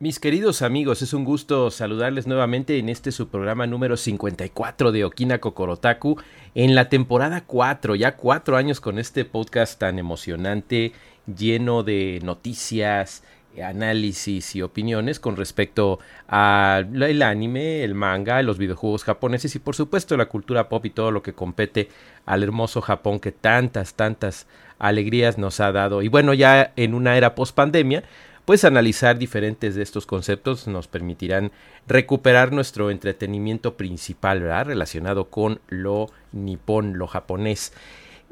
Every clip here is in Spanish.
Mis queridos amigos, es un gusto saludarles nuevamente en este su programa número 54 de Okina Kokorotaku en la temporada 4, ya cuatro años con este podcast tan emocionante, lleno de noticias, análisis y opiniones con respecto al anime, el manga, los videojuegos japoneses y por supuesto la cultura pop y todo lo que compete al hermoso Japón que tantas, tantas alegrías nos ha dado. Y bueno, ya en una era post pandemia, pues analizar diferentes de estos conceptos nos permitirán recuperar nuestro entretenimiento principal. Relacionado con lo nipón, lo japonés.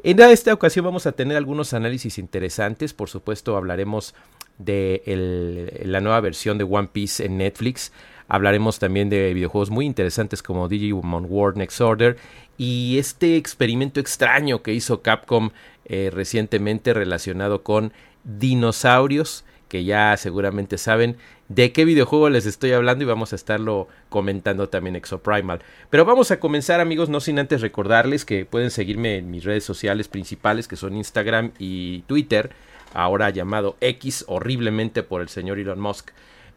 En esta ocasión vamos a tener algunos análisis interesantes, por supuesto hablaremos de la nueva versión de One Piece en Netflix, hablaremos también de videojuegos muy interesantes como Digimon World Next Order y este experimento extraño que hizo Capcom eh, recientemente relacionado con dinosaurios que ya seguramente saben de qué videojuego les estoy hablando y vamos a estarlo comentando también Exoprimal. Pero vamos a comenzar amigos, no sin antes recordarles que pueden seguirme en mis redes sociales principales que son Instagram y Twitter, ahora llamado X horriblemente por el señor Elon Musk.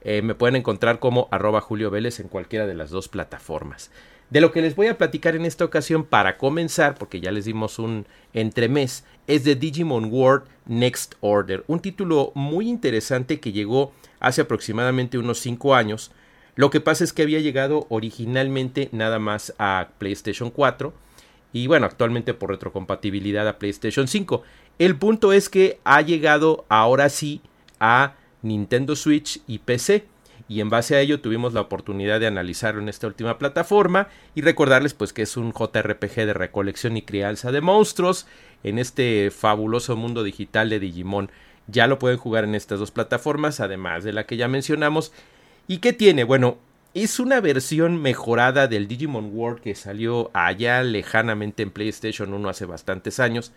Eh, me pueden encontrar como arroba Julio Vélez en cualquiera de las dos plataformas. De lo que les voy a platicar en esta ocasión para comenzar, porque ya les dimos un entremés, es de Digimon World Next Order, un título muy interesante que llegó hace aproximadamente unos 5 años. Lo que pasa es que había llegado originalmente nada más a PlayStation 4 y bueno, actualmente por retrocompatibilidad a PlayStation 5. El punto es que ha llegado ahora sí a Nintendo Switch y PC y en base a ello tuvimos la oportunidad de analizarlo en esta última plataforma y recordarles pues que es un JRPG de recolección y crianza de monstruos en este fabuloso mundo digital de Digimon. Ya lo pueden jugar en estas dos plataformas, además de la que ya mencionamos. ¿Y qué tiene? Bueno, es una versión mejorada del Digimon World que salió allá lejanamente en PlayStation 1 hace bastantes años,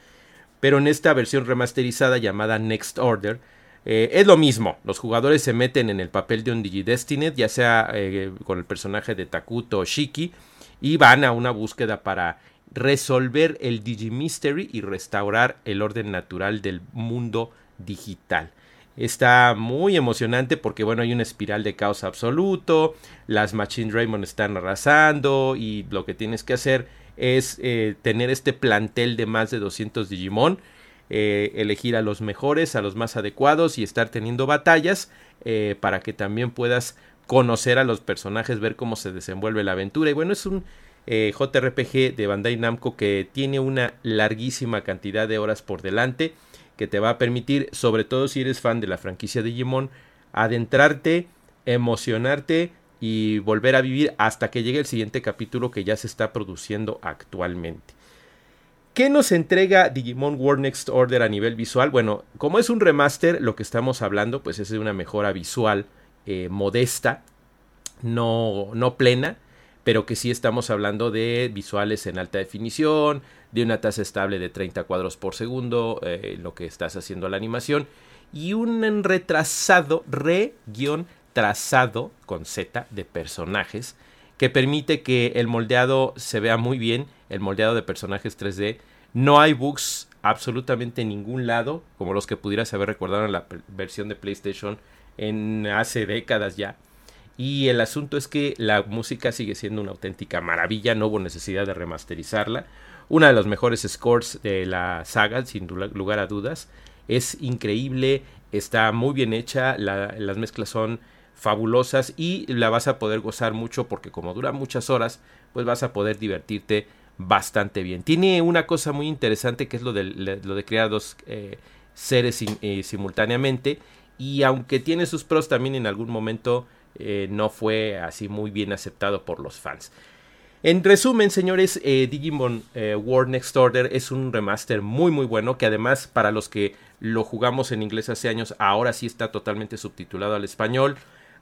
pero en esta versión remasterizada llamada Next Order, eh, es lo mismo, los jugadores se meten en el papel de un Digidestined, ya sea eh, con el personaje de Takuto o Shiki, y van a una búsqueda para resolver el Digimystery y restaurar el orden natural del mundo digital. Está muy emocionante porque bueno, hay una espiral de caos absoluto, las Machine Raymond están arrasando y lo que tienes que hacer es eh, tener este plantel de más de 200 Digimon eh, elegir a los mejores, a los más adecuados y estar teniendo batallas eh, para que también puedas conocer a los personajes, ver cómo se desenvuelve la aventura. Y bueno, es un eh, JRPG de Bandai Namco que tiene una larguísima cantidad de horas por delante que te va a permitir, sobre todo si eres fan de la franquicia Digimon, adentrarte, emocionarte y volver a vivir hasta que llegue el siguiente capítulo que ya se está produciendo actualmente. ¿Qué nos entrega Digimon World Next Order a nivel visual? Bueno, como es un remaster, lo que estamos hablando pues es de una mejora visual eh, modesta, no, no plena, pero que sí estamos hablando de visuales en alta definición, de una tasa estable de 30 cuadros por segundo, eh, lo que estás haciendo la animación, y un retrasado, re-trazado con Z de personajes, que permite que el moldeado se vea muy bien, el moldeado de personajes 3D. No hay bugs absolutamente en ningún lado, como los que pudieras haber recordado en la versión de PlayStation en hace décadas ya. Y el asunto es que la música sigue siendo una auténtica maravilla, no hubo necesidad de remasterizarla. Una de los mejores scores de la saga, sin lugar a dudas. Es increíble, está muy bien hecha, las mezclas son fabulosas y la vas a poder gozar mucho porque como dura muchas horas, pues vas a poder divertirte bastante bien. Tiene una cosa muy interesante que es lo de, lo de crear dos eh, seres eh, simultáneamente y aunque tiene sus pros también en algún momento eh, no fue así muy bien aceptado por los fans. En resumen, señores, Digimon World Next Order es un remaster muy muy bueno que además para los que lo jugamos en inglés hace años ahora sí está totalmente subtitulado al español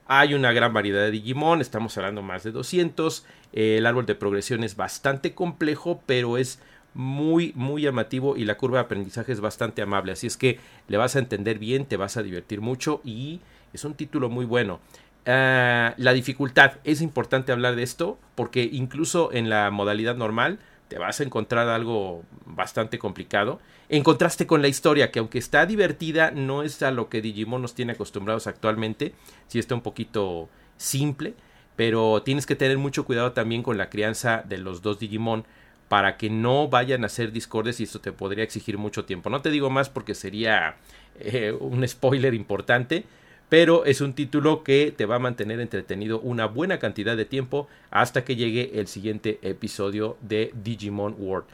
Hay una gran variedad de Digimon, estamos hablando más de 200. el árbol de progresión es bastante complejo, pero es muy, muy llamativo y la curva de aprendizaje es bastante amable. Así es que le vas a entender bien, te vas a divertir mucho y es un título muy bueno. Ah, la dificultad, es importante hablar de esto porque incluso en la modalidad normal te vas a encontrar algo bastante complicado. En contraste con la historia, que aunque está divertida, no es a lo que Digimon nos tiene acostumbrados actualmente. Sí está un poquito simple, pero tienes que tener mucho cuidado también con la crianza de los dos Digimon para que no vayan a ser discordes y esto te podría exigir mucho tiempo. No te digo más porque sería eh, un spoiler importante, pero es un título que te va a mantener entretenido una buena cantidad de tiempo hasta que llegue el siguiente episodio de Digimon World.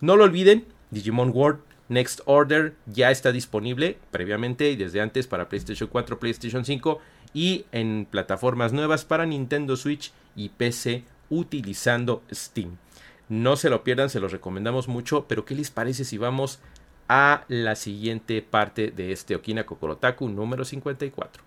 No lo olviden, Digimon World Next Order ya está disponible previamente y desde antes para PlayStation 4, PlayStation 5 y en plataformas nuevas para Nintendo Switch y PC utilizando Steam. No se lo pierdan, se los recomendamos mucho, pero ¿qué les parece si vamos a la siguiente parte de este Okina Kokorotaku número 54?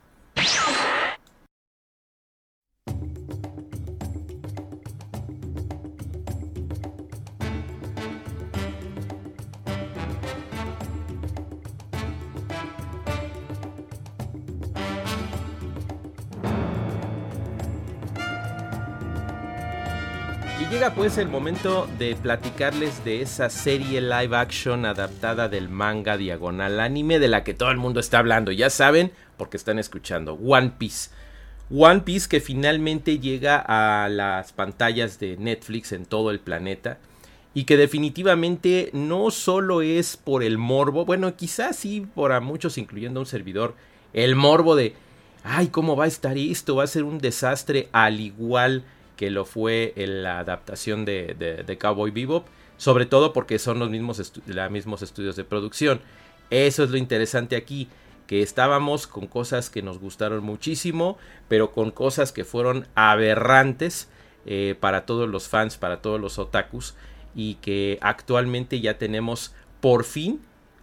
Llega pues el momento de platicarles de esa serie live action adaptada del manga diagonal anime de la que todo el mundo está hablando. Ya saben, porque están escuchando. One Piece. One Piece que finalmente llega a las pantallas de Netflix en todo el planeta. Y que definitivamente no solo es por el morbo, bueno, quizás sí por a muchos, incluyendo un servidor, el morbo de, ay, ¿cómo va a estar esto? Va a ser un desastre al igual que lo fue en la adaptación de, Cowboy Bebop, sobre todo porque son los mismos, mismos estudios de producción. Eso es lo interesante aquí, que estábamos con cosas que nos gustaron muchísimo, pero con cosas que fueron aberrantes eh, para todos los fans, para todos los otakus, y que actualmente ya tenemos por fin,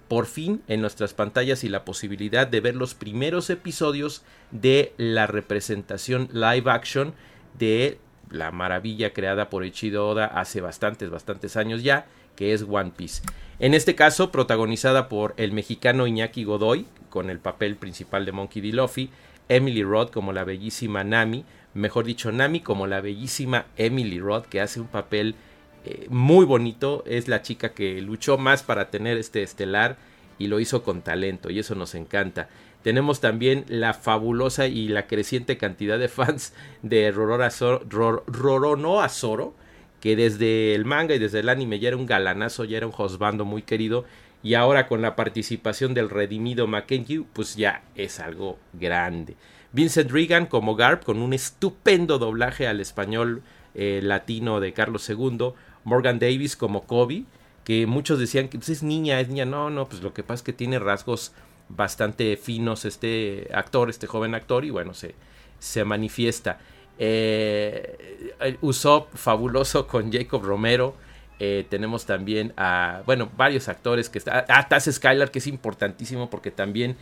por fin en nuestras pantallas y la posibilidad de ver los primeros episodios de la representación live action de la maravilla creada por Ichido Oda hace bastantes, bastantes años ya, que es One Piece. En este caso, protagonizada por el mexicano Iñaki Godoy, con el papel principal de Monkey D. Luffy, Emily Roth como la bellísima Nami, mejor dicho, Nami como la bellísima Emily Roth, que hace un papel eh, muy bonito, es la chica que luchó más para tener este estelar y lo hizo con talento, y eso nos encanta. Tenemos también la fabulosa y la creciente cantidad de fans de Roronoa Azoro, que desde el manga y desde el anime ya era un galanazo, ya era un hosbando muy querido. Y ahora con la participación del redimido Mackenzie, pues ya es algo grande. Vincent Regan como Garp, con un estupendo doblaje al español eh, latino de Carlos II. Morgan Davis como Kobe, que muchos decían que pues, es niña, es niña. No, no, pues lo que pasa es que tiene rasgos bastante finos este actor, este joven actor, y bueno, se, se manifiesta. Eh, Usopp fabuloso con Jacob Romero. Eh, tenemos también a, bueno, varios actores que está. A Taz Skylar, que es importantísimo porque también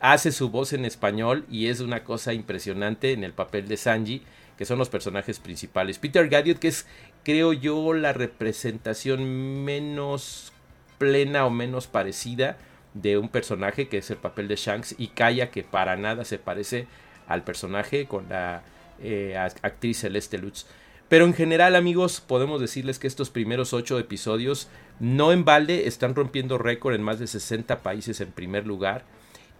hace su voz en español y es una cosa impresionante en el papel de Sanji, que son los personajes principales. Peter Gadiot, que es, creo yo, la representación menos plena o menos parecida de un personaje que es el papel de Shanks y Kaya que para nada se parece al personaje con la eh, actriz Celeste Lutz. Pero en general amigos podemos decirles que estos primeros ocho episodios no en balde están rompiendo récord en más de 60 países en primer lugar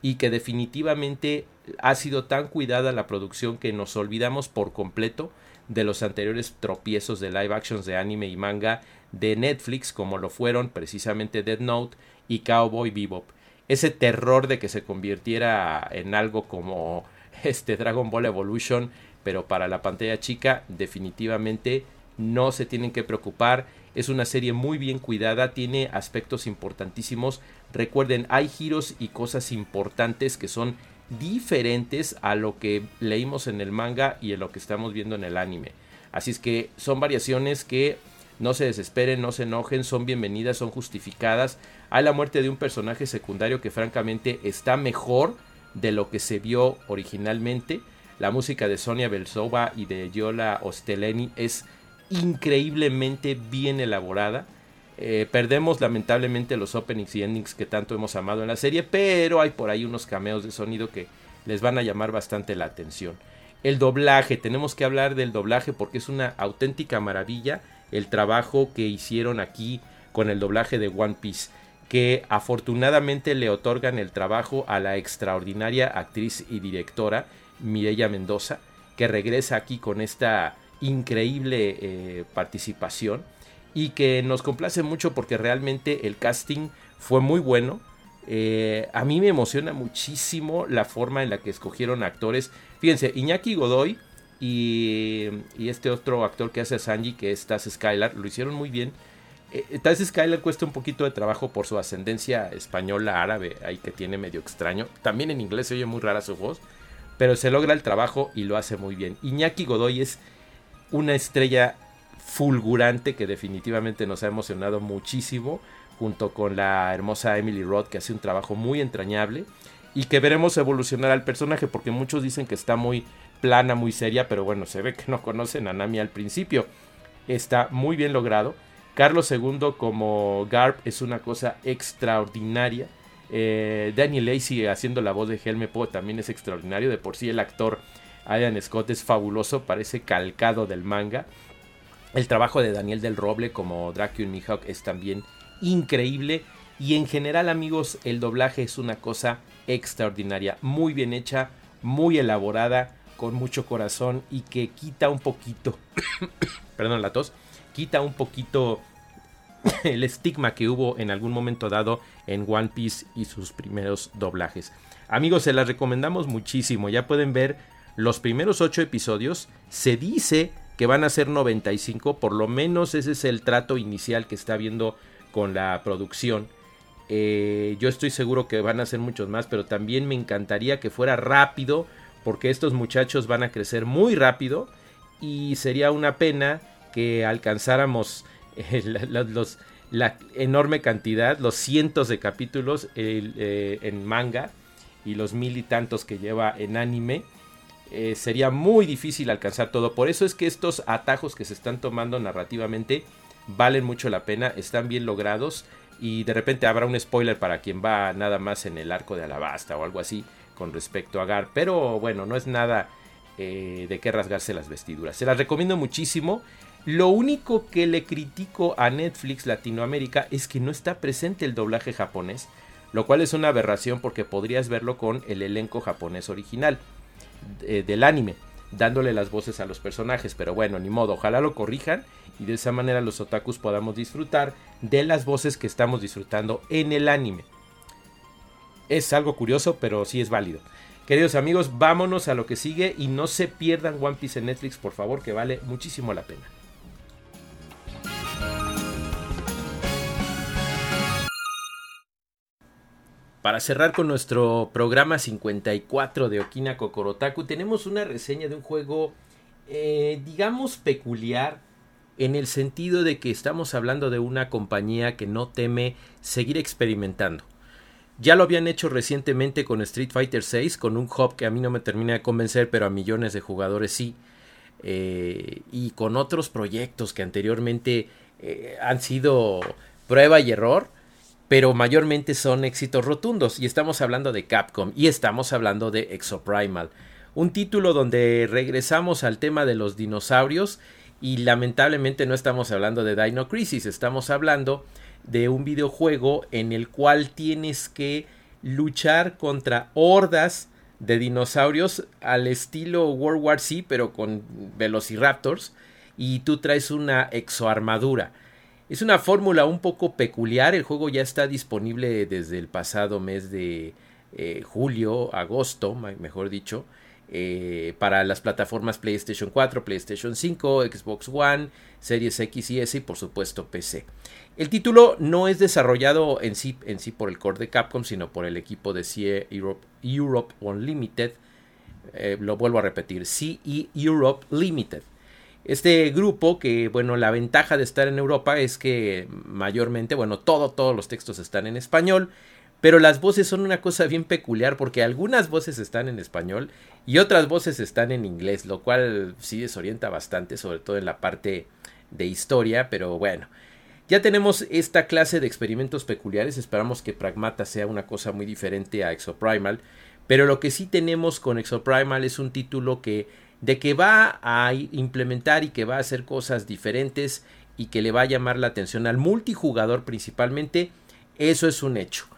y que definitivamente ha sido tan cuidada la producción que nos olvidamos por completo de los anteriores tropiezos de live actions de anime y manga de Netflix como lo fueron precisamente Dead Note y Cowboy Bebop. Ese terror de que se convirtiera en algo como este Dragon Ball Evolution, pero para la pantalla chica, definitivamente no se tienen que preocupar. Es una serie muy bien cuidada, tiene aspectos importantísimos. Recuerden, hay giros y cosas importantes que son diferentes a lo que leímos en el manga y en lo que estamos viendo en el anime. Así es que son variaciones que no se desesperen, no se enojen, son bienvenidas, son justificadas. Hay la muerte de un personaje secundario que francamente está mejor de lo que se vio originalmente. La música de Sonia Belsova y de Yola Osteleni es increíblemente bien elaborada. Eh, perdemos lamentablemente los openings y endings que tanto hemos amado en la serie, pero hay por ahí unos cameos de sonido que les van a llamar bastante la atención. El doblaje, tenemos que hablar del doblaje porque es una auténtica maravilla el trabajo que hicieron aquí con el doblaje de One Piece, que afortunadamente le otorgan el trabajo a la extraordinaria actriz y directora Mireya Mendoza, que regresa aquí con esta increíble eh, participación y que nos complace mucho porque realmente el casting fue muy bueno. Eh, a mí me emociona muchísimo la forma en la que escogieron actores. Fíjense, Iñaki Godoy y, este otro actor que hace a Sanji, que es Taz Skylar, lo hicieron muy bien. Eh, Taz Skylar cuesta un poquito de trabajo por su ascendencia española árabe, ahí que tiene medio extraño. También en inglés se oye muy rara su voz, pero se logra el trabajo y lo hace muy bien. Iñaki Godoy es una estrella fulgurante que definitivamente nos ha emocionado muchísimo, junto con la hermosa Emily Roth que hace un trabajo muy entrañable y que veremos evolucionar al personaje porque muchos dicen que está muy plana, muy seria, pero bueno, se ve que no conocen a Nami al principio. Está muy bien logrado. Carlos II como Garp es una cosa extraordinaria. Eh, Daniel Lacey haciendo la voz de Helme Poe también es extraordinario. De por sí el actor Ian Scott es fabuloso, parece calcado del manga. El trabajo de Daniel del Roble como Dracula Mihawk es también increíble. Y en general, amigos, el doblaje es una cosa extraordinaria. Muy bien hecha, muy elaborada, con mucho corazón y que quita un poquito. perdón, la tos. Quita un poquito el estigma que hubo en algún momento dado en One Piece y sus primeros doblajes. Amigos, se las recomendamos muchísimo. Ya pueden ver los primeros 8 episodios. Se dice que van a ser 95, por lo menos ese es el trato inicial que está viendo con la producción. Eh, yo estoy seguro que van a ser muchos más, pero también me encantaría que fuera rápido, porque estos muchachos van a crecer muy rápido y sería una pena que alcanzáramos eh, la, enorme cantidad, los cientos de capítulos eh, en manga y los mil y tantos que lleva en anime eh, sería muy difícil alcanzar todo. Por eso es que estos atajos que se están tomando narrativamente valen mucho la pena, están bien logrados y de repente habrá un spoiler para quien va nada más en el arco de Alabasta o algo así con respecto a Gar. Pero bueno, no es nada eh, de qué rasgarse las vestiduras. Se las recomiendo muchísimo. Lo único que le critico a Netflix Latinoamérica es que no está presente el doblaje japonés, lo cual es una aberración porque podrías verlo con el elenco japonés original. Eh, del anime, dándole las voces a los personajes. Pero bueno, ni modo, ojalá lo corrijan y de esa manera los otakus podamos disfrutar de las voces que estamos disfrutando en el anime. Es algo curioso, pero sí es válido. Queridos amigos, vámonos a lo que sigue y no se pierdan One Piece en Netflix, por favor, que vale muchísimo la pena. Para cerrar con nuestro programa 54 de Okina Kokorotaku, tenemos una reseña de un juego, eh, digamos, peculiar, en el sentido de que estamos hablando de una compañía que no teme seguir experimentando. Ya lo habían hecho recientemente con Street Fighter VI, con un hub que a mí no me termina de convencer, pero a millones de jugadores sí. Eh, y con otros proyectos que anteriormente eh, han sido prueba y error pero mayormente son éxitos rotundos y estamos hablando de Capcom y estamos hablando de Exoprimal, un título donde regresamos al tema de los dinosaurios y lamentablemente no estamos hablando de Dino Crisis, estamos hablando de un videojuego en el cual tienes que luchar contra hordas de dinosaurios al estilo World War Z pero con velociraptors y tú traes una exoarmadura. Es una fórmula un poco peculiar, el juego ya está disponible desde el pasado mes de eh, julio, agosto, mejor dicho, eh, para las plataformas PlayStation 4, PlayStation 5, Xbox One, Series X y S y por supuesto PC. El título no es desarrollado en sí, en sí por el core de Capcom, sino por el equipo de CE Europe, Unlimited. Eh, lo vuelvo a repetir, CE Europe Limited. Este grupo que, bueno, la ventaja de estar en Europa es que mayormente, bueno, todo, todos los textos están en español, pero las voces son una cosa bien peculiar porque algunas voces están en español y otras voces están en inglés, lo cual sí desorienta bastante, sobre todo en la parte de historia, pero bueno. Ya tenemos esta clase de experimentos peculiares, esperamos que Pragmata sea una cosa muy diferente a Exoprimal, pero lo que sí tenemos con Exoprimal es un título que de que va a implementar y que va a hacer cosas diferentes y que le va a llamar la atención al multijugador principalmente, eso es un hecho.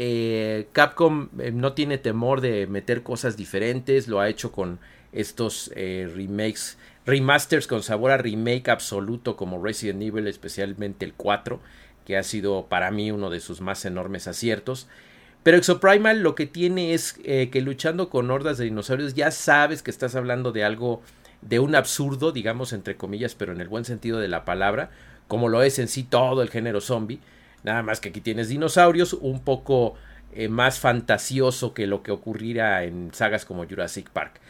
Eh, Capcom eh, no tiene temor de meter cosas diferentes, lo ha hecho con estos eh, remakes, remasters con sabor a remake absoluto como Resident Evil, especialmente el 4, que ha sido para mí uno de sus más enormes aciertos. Pero Exoprimal lo que tiene es que luchando con hordas de dinosaurios ya sabes que estás hablando de algo, de un absurdo, digamos entre comillas, pero en el buen sentido de la palabra, como lo es en sí todo el género zombie Nada más que aquí tienes dinosaurios, un poco eh, más fantasioso que lo que ocurriera en sagas como Jurassic Park.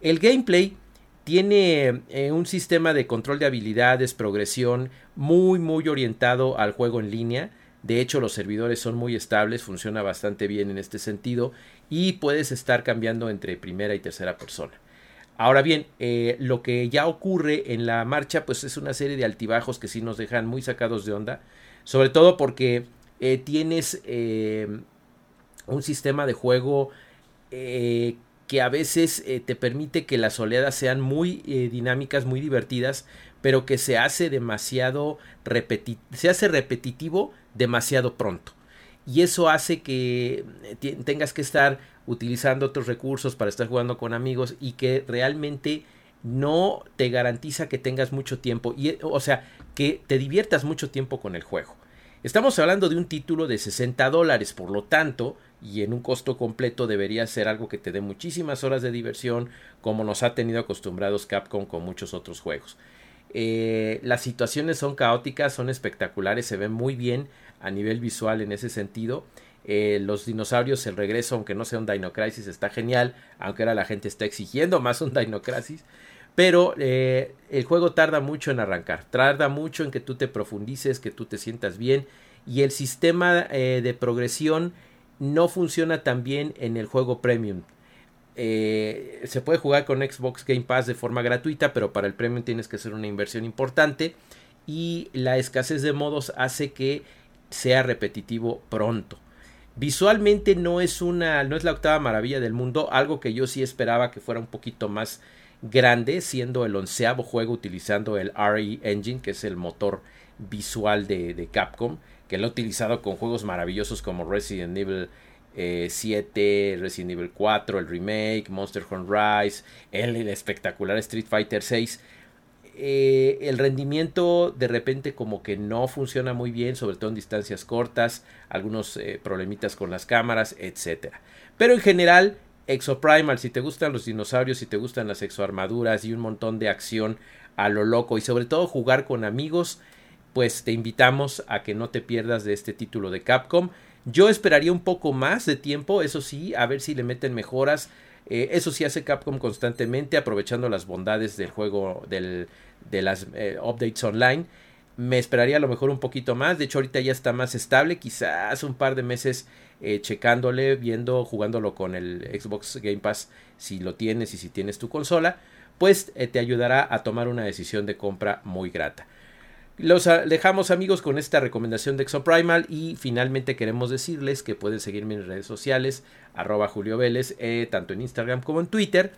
El gameplay tiene eh, un sistema de control de habilidades, progresión muy muy orientado al juego en línea. De hecho, los servidores son muy estables, funciona bastante bien en este sentido y puedes estar cambiando entre primera y tercera persona. Ahora bien, eh, lo que ya ocurre en la marcha, pues es una serie de altibajos que sí nos dejan muy sacados de onda. Sobre todo porque eh, tienes eh, un sistema de juego que a veces te permite que las oleadas sean muy dinámicas, muy divertidas, pero que se hace demasiado se hace repetitivo demasiado pronto. Y eso hace que tengas que estar utilizando otros recursos para estar jugando con amigos y que realmente no te garantiza que tengas mucho tiempo. Y, o sea, que te diviertas mucho tiempo con el juego. Estamos hablando de un título de 60 dólares, por lo tanto, y en un costo completo debería ser algo que te dé muchísimas horas de diversión, como nos ha tenido acostumbrados Capcom con muchos otros juegos. Eh, las situaciones son caóticas, son espectaculares, se ven muy bien a nivel visual en ese sentido. Eh, los dinosaurios, el regreso, aunque no sea un Dino Crisis, está genial, aunque ahora la gente está exigiendo más un Dino Crisis. Pero eh, el juego tarda mucho en arrancar, tarda mucho en que tú te profundices, que tú te sientas bien y el sistema eh, de progresión no funciona tan bien en el juego premium. Se puede jugar con Xbox Game Pass de forma gratuita, pero para el premium tienes que hacer una inversión importante y la escasez de modos hace que sea repetitivo pronto. Visualmente no es una, no es la octava maravilla del mundo, algo que yo sí esperaba que fuera un poquito más grande, siendo el onceavo juego utilizando el RE Engine, que es el motor visual de, Capcom, que lo ha utilizado con juegos maravillosos como Resident Evil 7, eh, Resident Evil 4, el remake, Monster Hunter Rise, el, espectacular Street Fighter 6. Eh, el rendimiento de repente como que no funciona muy bien, sobre todo en distancias cortas, algunos eh, problemitas con las cámaras, etc. Pero en general Exoprimal, si te gustan los dinosaurios, si te gustan las exoarmaduras y un montón de acción a lo loco y sobre todo jugar con amigos, pues te invitamos a que no te pierdas de este título de Capcom. Yo esperaría un poco más de tiempo, eso sí, a ver si le meten mejoras. Eh, eso sí hace Capcom constantemente, aprovechando las bondades del juego, del, de las eh, updates online. Me esperaría a lo mejor un poquito más. De hecho, ahorita ya está más estable. Quizás un par de meses eh, checándole, viendo, jugándolo con el Xbox Game Pass si lo tienes y si tienes tu consola, pues te ayudará a tomar una decisión de compra muy grata. Los ah, dejamos amigos con esta recomendación de Exoprimal y finalmente queremos decirles que pueden seguirme en redes sociales arroba Julio Vélez, eh, tanto en Instagram como en Twitter.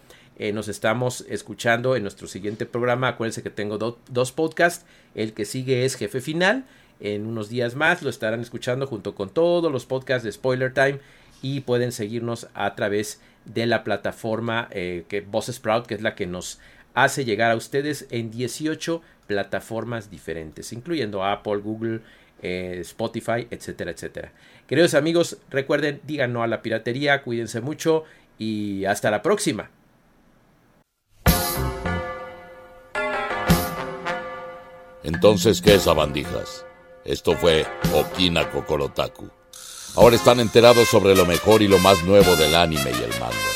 nos estamos escuchando en nuestro siguiente programa. Acuérdense que tengo dos podcasts. El que sigue es Jefe Final en unos días más lo estarán escuchando junto con todos los podcasts de Spoiler Time y pueden seguirnos a través de la plataforma eh, que Boss Sprout, que es la que nos hace llegar a ustedes en 18 plataformas diferentes, incluyendo Apple, Google, eh, Spotify, etcétera, etcétera. Queridos amigos, recuerden, digan no a la piratería, cuídense mucho y hasta la próxima. Entonces, ¿qué es bandijas? Esto fue Okina Kokorotaku. Ahora están enterados sobre lo mejor y lo más nuevo del anime y el manga.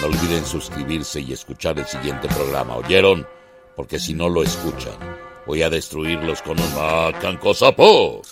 No olviden suscribirse y escuchar el siguiente programa, ¿oyeron? Porque si no lo escuchan, voy a destruirlos con un Macanco Sapo.